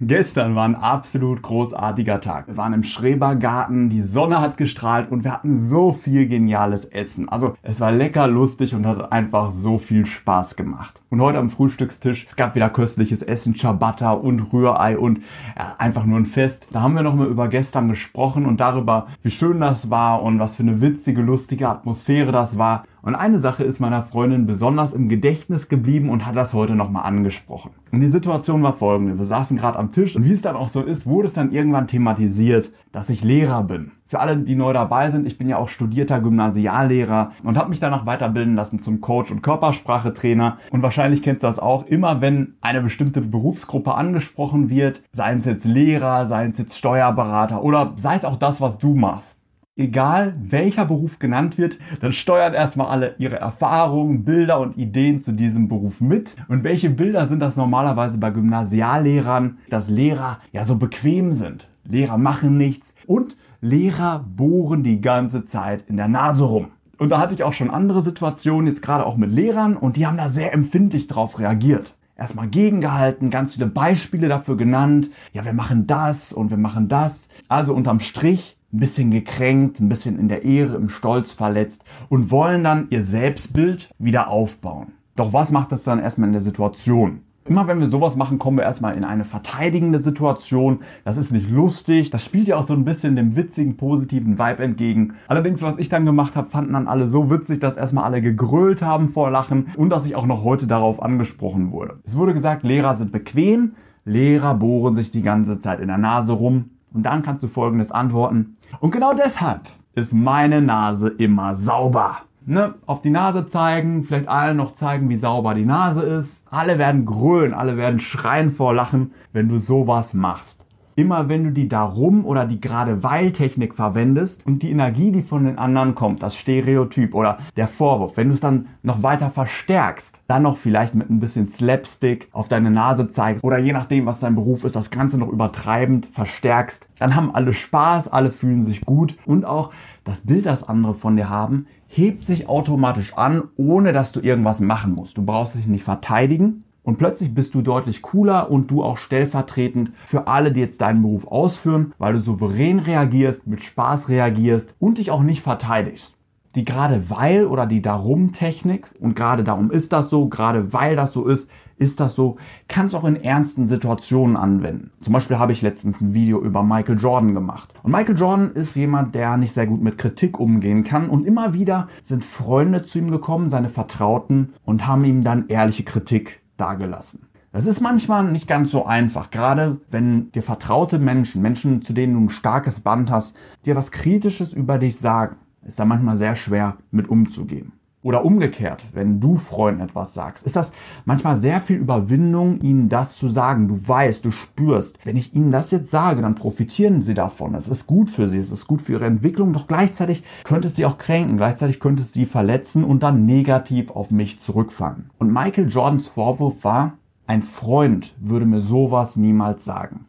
Gestern war ein absolut großartiger Tag. Wir waren im Schrebergarten, die Sonne hat gestrahlt und wir hatten so viel geniales Essen. Also es war lecker, lustig und hat einfach so viel Spaß gemacht. Und heute am Frühstückstisch, es gab wieder köstliches Essen, Ciabatta und Rührei und ja, einfach nur ein Fest. Da haben wir nochmal über gestern gesprochen und darüber, wie schön das war und was für eine witzige, lustige Atmosphäre das war. Und eine Sache ist meiner Freundin besonders im Gedächtnis geblieben und hat das heute nochmal angesprochen. Und die Situation war folgende. Wir saßen gerade am Tisch und wie es dann auch so ist, wurde es dann irgendwann thematisiert, dass ich Lehrer bin. Für alle, die neu dabei sind, ich bin ja auch studierter Gymnasiallehrer und habe mich danach weiterbilden lassen zum Coach und Körpersprachetrainer. Und wahrscheinlich kennst du das auch, immer wenn eine bestimmte Berufsgruppe angesprochen wird, sei es jetzt Lehrer, sei es jetzt Steuerberater oder sei es auch das, was du machst egal welcher Beruf genannt wird, dann steuern erstmal alle ihre Erfahrungen, Bilder und Ideen zu diesem Beruf mit. Und welche Bilder sind das normalerweise bei Gymnasiallehrern, dass Lehrer ja so bequem sind? Lehrer machen nichts und Lehrer bohren die ganze Zeit in der Nase rum. Und da hatte ich auch schon andere Situationen, jetzt gerade auch mit Lehrern, und die haben da sehr empfindlich drauf reagiert erstmal gegengehalten, ganz viele Beispiele dafür genannt. Ja, wir machen das und wir machen das. Also unterm Strich ein bisschen gekränkt, ein bisschen in der Ehre, im Stolz verletzt und wollen dann ihr Selbstbild wieder aufbauen. Doch was macht das dann erstmal in der Situation? Immer wenn wir sowas machen, kommen wir erstmal in eine verteidigende Situation. Das ist nicht lustig. Das spielt ja auch so ein bisschen dem witzigen, positiven Vibe entgegen. Allerdings, was ich dann gemacht habe, fanden dann alle so witzig, dass erstmal alle gegrölt haben vor Lachen und dass ich auch noch heute darauf angesprochen wurde. Es wurde gesagt, Lehrer sind bequem. Lehrer bohren sich die ganze Zeit in der Nase rum. Und dann kannst du folgendes antworten. Und genau deshalb ist meine Nase immer sauber. Ne, auf die Nase zeigen, vielleicht allen noch zeigen, wie sauber die Nase ist. Alle werden grölen, alle werden schreien vor Lachen, wenn du sowas machst immer wenn du die Darum oder die gerade weil Technik verwendest und die Energie, die von den anderen kommt, das Stereotyp oder der Vorwurf, wenn du es dann noch weiter verstärkst, dann noch vielleicht mit ein bisschen Slapstick auf deine Nase zeigst oder je nachdem, was dein Beruf ist, das Ganze noch übertreibend verstärkst, dann haben alle Spaß, alle fühlen sich gut und auch das Bild, das andere von dir haben, hebt sich automatisch an, ohne dass du irgendwas machen musst. Du brauchst dich nicht verteidigen, und plötzlich bist du deutlich cooler und du auch stellvertretend für alle, die jetzt deinen Beruf ausführen, weil du souverän reagierst, mit Spaß reagierst und dich auch nicht verteidigst. Die gerade weil oder die darum Technik und gerade darum ist das so, gerade weil das so ist, ist das so, kannst auch in ernsten Situationen anwenden. Zum Beispiel habe ich letztens ein Video über Michael Jordan gemacht. Und Michael Jordan ist jemand, der nicht sehr gut mit Kritik umgehen kann. Und immer wieder sind Freunde zu ihm gekommen, seine Vertrauten, und haben ihm dann ehrliche Kritik dagelassen. Das ist manchmal nicht ganz so einfach, gerade wenn dir vertraute Menschen, Menschen, zu denen du ein starkes Band hast, dir was Kritisches über dich sagen, ist da manchmal sehr schwer mit umzugehen. Oder umgekehrt, wenn du Freunden etwas sagst, ist das manchmal sehr viel Überwindung, ihnen das zu sagen. Du weißt, du spürst, wenn ich ihnen das jetzt sage, dann profitieren sie davon. Es ist gut für sie, es ist gut für ihre Entwicklung, doch gleichzeitig könnte es sie auch kränken, gleichzeitig könnte es sie verletzen und dann negativ auf mich zurückfangen. Und Michael Jordans Vorwurf war, ein Freund würde mir sowas niemals sagen.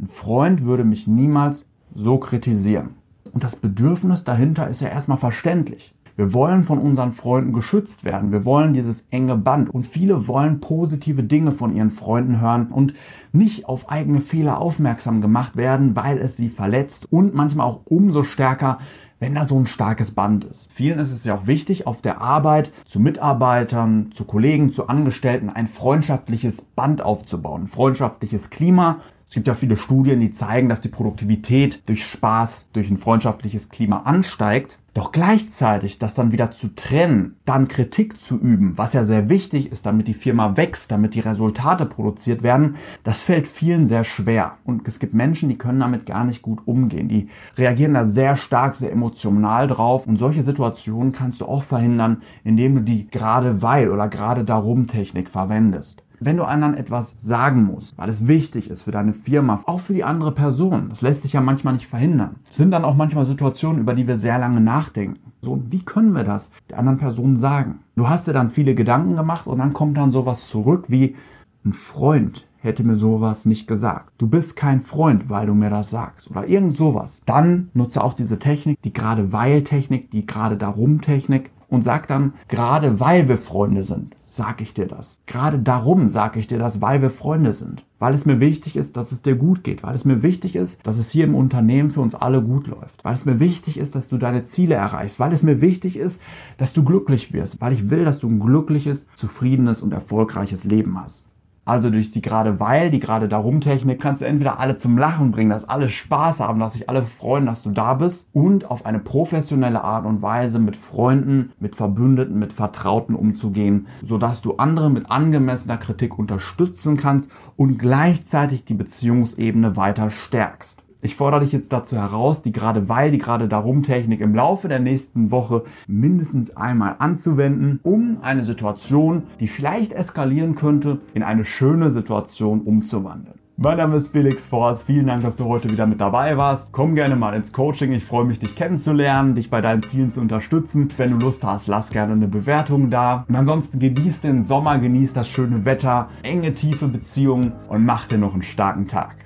Ein Freund würde mich niemals so kritisieren. Und das Bedürfnis dahinter ist ja erstmal verständlich. Wir wollen von unseren Freunden geschützt werden. Wir wollen dieses enge Band. Und viele wollen positive Dinge von ihren Freunden hören und nicht auf eigene Fehler aufmerksam gemacht werden, weil es sie verletzt und manchmal auch umso stärker, wenn da so ein starkes Band ist. Vielen ist es ja auch wichtig, auf der Arbeit zu Mitarbeitern, zu Kollegen, zu Angestellten ein freundschaftliches Band aufzubauen, freundschaftliches Klima. Es gibt ja viele Studien, die zeigen, dass die Produktivität durch Spaß, durch ein freundschaftliches Klima ansteigt. Doch gleichzeitig das dann wieder zu trennen, dann Kritik zu üben, was ja sehr wichtig ist, damit die Firma wächst, damit die Resultate produziert werden, das fällt vielen sehr schwer. Und es gibt Menschen, die können damit gar nicht gut umgehen. Die reagieren da sehr stark, sehr emotional drauf. Und solche Situationen kannst du auch verhindern, indem du die gerade weil oder gerade darum Technik verwendest. Wenn du anderen etwas sagen musst, weil es wichtig ist für deine Firma, auch für die andere Person, das lässt sich ja manchmal nicht verhindern, sind dann auch manchmal Situationen, über die wir sehr lange nachdenken. So, wie können wir das der anderen Person sagen? Du hast dir dann viele Gedanken gemacht und dann kommt dann sowas zurück wie ein Freund hätte mir sowas nicht gesagt. Du bist kein Freund, weil du mir das sagst oder irgend sowas. Dann nutze auch diese Technik, die gerade weil Technik, die gerade darum Technik und sag dann gerade weil wir Freunde sind sage ich dir das. Gerade darum sage ich dir das, weil wir Freunde sind. Weil es mir wichtig ist, dass es dir gut geht. Weil es mir wichtig ist, dass es hier im Unternehmen für uns alle gut läuft. Weil es mir wichtig ist, dass du deine Ziele erreichst. Weil es mir wichtig ist, dass du glücklich wirst. Weil ich will, dass du ein glückliches, zufriedenes und erfolgreiches Leben hast. Also durch die gerade weil, die gerade darum Technik kannst du entweder alle zum Lachen bringen, dass alle Spaß haben, dass sich alle freuen, dass du da bist und auf eine professionelle Art und Weise mit Freunden, mit Verbündeten, mit Vertrauten umzugehen, sodass du andere mit angemessener Kritik unterstützen kannst und gleichzeitig die Beziehungsebene weiter stärkst. Ich fordere dich jetzt dazu heraus, die gerade weil, die gerade darum Technik im Laufe der nächsten Woche mindestens einmal anzuwenden, um eine Situation, die vielleicht eskalieren könnte, in eine schöne Situation umzuwandeln. Mein Name ist Felix Forst. Vielen Dank, dass du heute wieder mit dabei warst. Komm gerne mal ins Coaching. Ich freue mich, dich kennenzulernen, dich bei deinen Zielen zu unterstützen. Wenn du Lust hast, lass gerne eine Bewertung da. Und ansonsten genieß den Sommer, genieß das schöne Wetter, enge, tiefe Beziehungen und mach dir noch einen starken Tag.